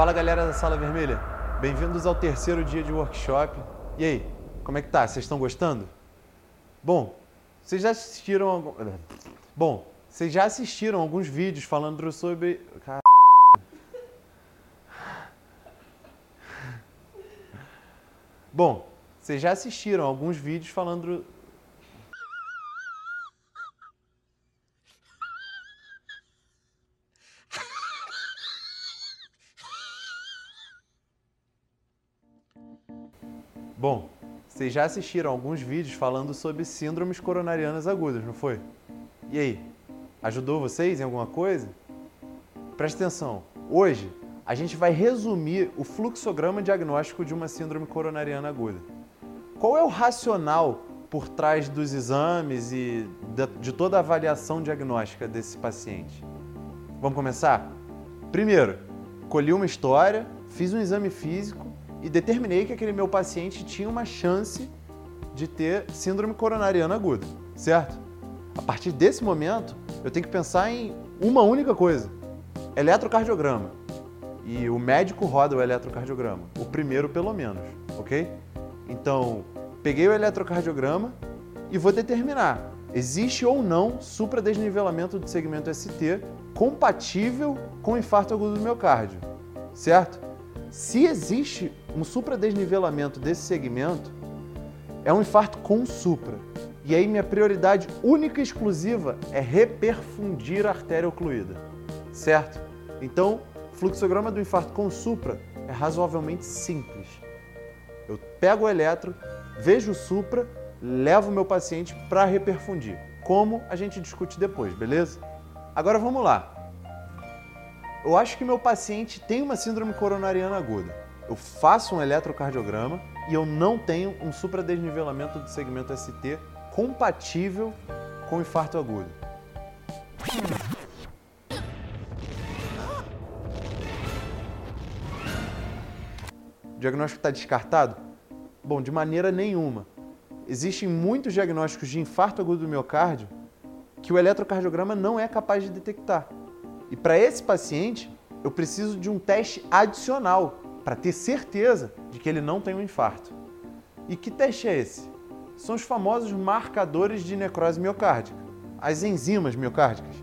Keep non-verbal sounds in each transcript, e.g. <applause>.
Fala galera da Sala Vermelha, bem-vindos ao terceiro dia de workshop. E aí, como é que tá? Vocês estão gostando? Bom, vocês já assistiram algum... Bom, vocês já assistiram alguns vídeos falando sobre. Car... Bom, vocês já assistiram alguns vídeos falando. Bom, vocês já assistiram alguns vídeos falando sobre síndromes coronarianas agudas, não foi? E aí, ajudou vocês em alguma coisa? Presta atenção, hoje a gente vai resumir o fluxograma diagnóstico de uma síndrome coronariana aguda. Qual é o racional por trás dos exames e de toda a avaliação diagnóstica desse paciente? Vamos começar? Primeiro, colhi uma história, fiz um exame físico e determinei que aquele meu paciente tinha uma chance de ter síndrome coronariana aguda, certo? A partir desse momento, eu tenho que pensar em uma única coisa: eletrocardiograma. E o médico roda o eletrocardiograma, o primeiro pelo menos, ok? Então, peguei o eletrocardiograma e vou determinar existe ou não supradesnivelamento do segmento ST compatível com infarto agudo do miocárdio, certo? Se existe um supradesnivelamento desse segmento, é um infarto com supra. E aí minha prioridade única e exclusiva é reperfundir a artéria ocluída, certo? Então, o fluxograma do infarto com supra é razoavelmente simples. Eu pego o eletro, vejo o supra, levo o meu paciente para reperfundir. Como a gente discute depois, beleza? Agora vamos lá. Eu acho que meu paciente tem uma síndrome coronariana aguda. Eu faço um eletrocardiograma e eu não tenho um supradesnivelamento do segmento ST compatível com infarto agudo. O diagnóstico está descartado? Bom, de maneira nenhuma. Existem muitos diagnósticos de infarto agudo do miocárdio que o eletrocardiograma não é capaz de detectar. E para esse paciente, eu preciso de um teste adicional para ter certeza de que ele não tem um infarto. E que teste é esse? São os famosos marcadores de necrose miocárdica, as enzimas miocárdicas,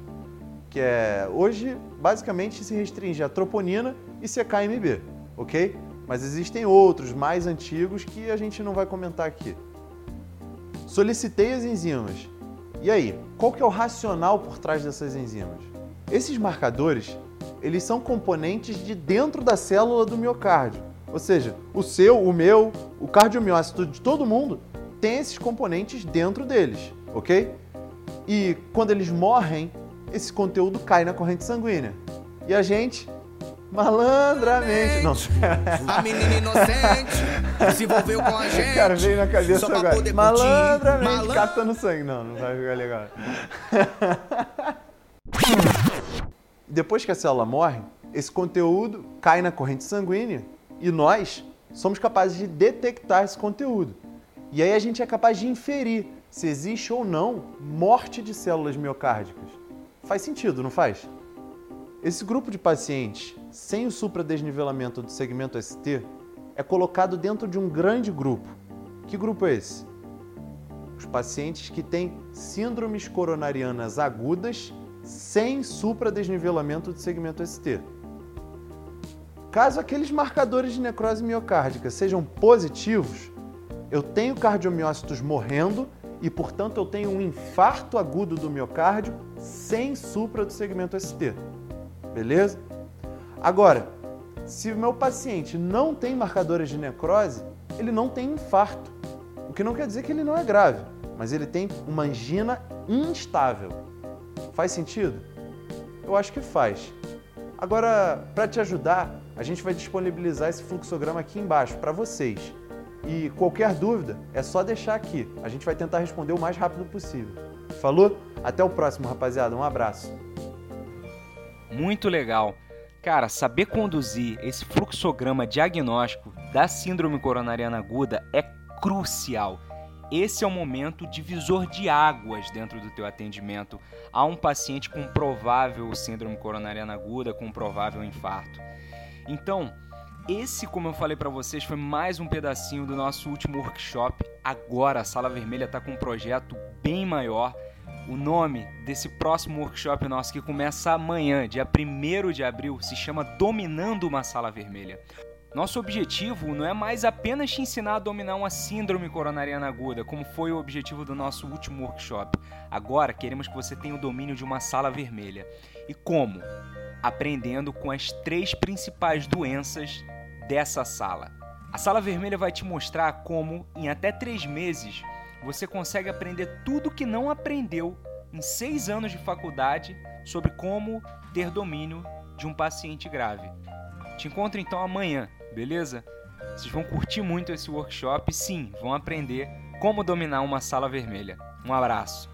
que é hoje basicamente se restringe a troponina e CKMB, ok? Mas existem outros mais antigos que a gente não vai comentar aqui. Solicitei as enzimas. E aí, qual que é o racional por trás dessas enzimas? Esses marcadores, eles são componentes de dentro da célula do miocárdio. Ou seja, o seu, o meu, o cardiomiócito de todo mundo tem esses componentes dentro deles, ok? E quando eles morrem, esse conteúdo cai na corrente sanguínea. E a gente, malandramente. Não, A menina inocente se envolveu com a <laughs> gente. Cara, veio na cabeça agora. Malandramente, Malan- captando sangue. Não, não vai ficar legal. <laughs> Depois que a célula morre, esse conteúdo cai na corrente sanguínea e nós somos capazes de detectar esse conteúdo. E aí a gente é capaz de inferir se existe ou não morte de células miocárdicas. Faz sentido, não faz? Esse grupo de pacientes sem o supradesnivelamento do segmento ST é colocado dentro de um grande grupo. Que grupo é esse? Os pacientes que têm síndromes coronarianas agudas sem supradesnivelamento do segmento ST. Caso aqueles marcadores de necrose miocárdica sejam positivos, eu tenho cardiomiócitos morrendo e, portanto, eu tenho um infarto agudo do miocárdio sem supra do segmento ST. Beleza? Agora, Se o meu paciente não tem marcadores de necrose, ele não tem infarto. O que não quer dizer que ele não é grave, mas ele tem uma angina instável. Faz sentido? Eu acho que faz. Agora, para te ajudar, a gente vai disponibilizar esse fluxograma aqui embaixo para vocês. E qualquer dúvida é só deixar aqui. A gente vai tentar responder o mais rápido possível. Falou? Até o próximo, rapaziada. Um abraço. Muito legal. Cara, saber conduzir esse fluxograma diagnóstico da síndrome coronariana aguda é crucial. Esse é o momento divisor de águas dentro do teu atendimento a um paciente com provável síndrome coronariana aguda, com provável infarto. Então, esse, como eu falei para vocês, foi mais um pedacinho do nosso último workshop. Agora a Sala Vermelha está com um projeto bem maior. O nome desse próximo workshop nosso que começa amanhã, dia 1 de abril, se chama Dominando uma Sala Vermelha. Nosso objetivo não é mais apenas te ensinar a dominar uma síndrome coronariana aguda, como foi o objetivo do nosso último workshop. Agora queremos que você tenha o domínio de uma sala vermelha. E como? Aprendendo com as três principais doenças dessa sala. A sala vermelha vai te mostrar como, em até três meses, você consegue aprender tudo que não aprendeu em seis anos de faculdade sobre como ter domínio de um paciente grave. Te encontro então amanhã, beleza? Vocês vão curtir muito esse workshop, sim, vão aprender como dominar uma sala vermelha. Um abraço.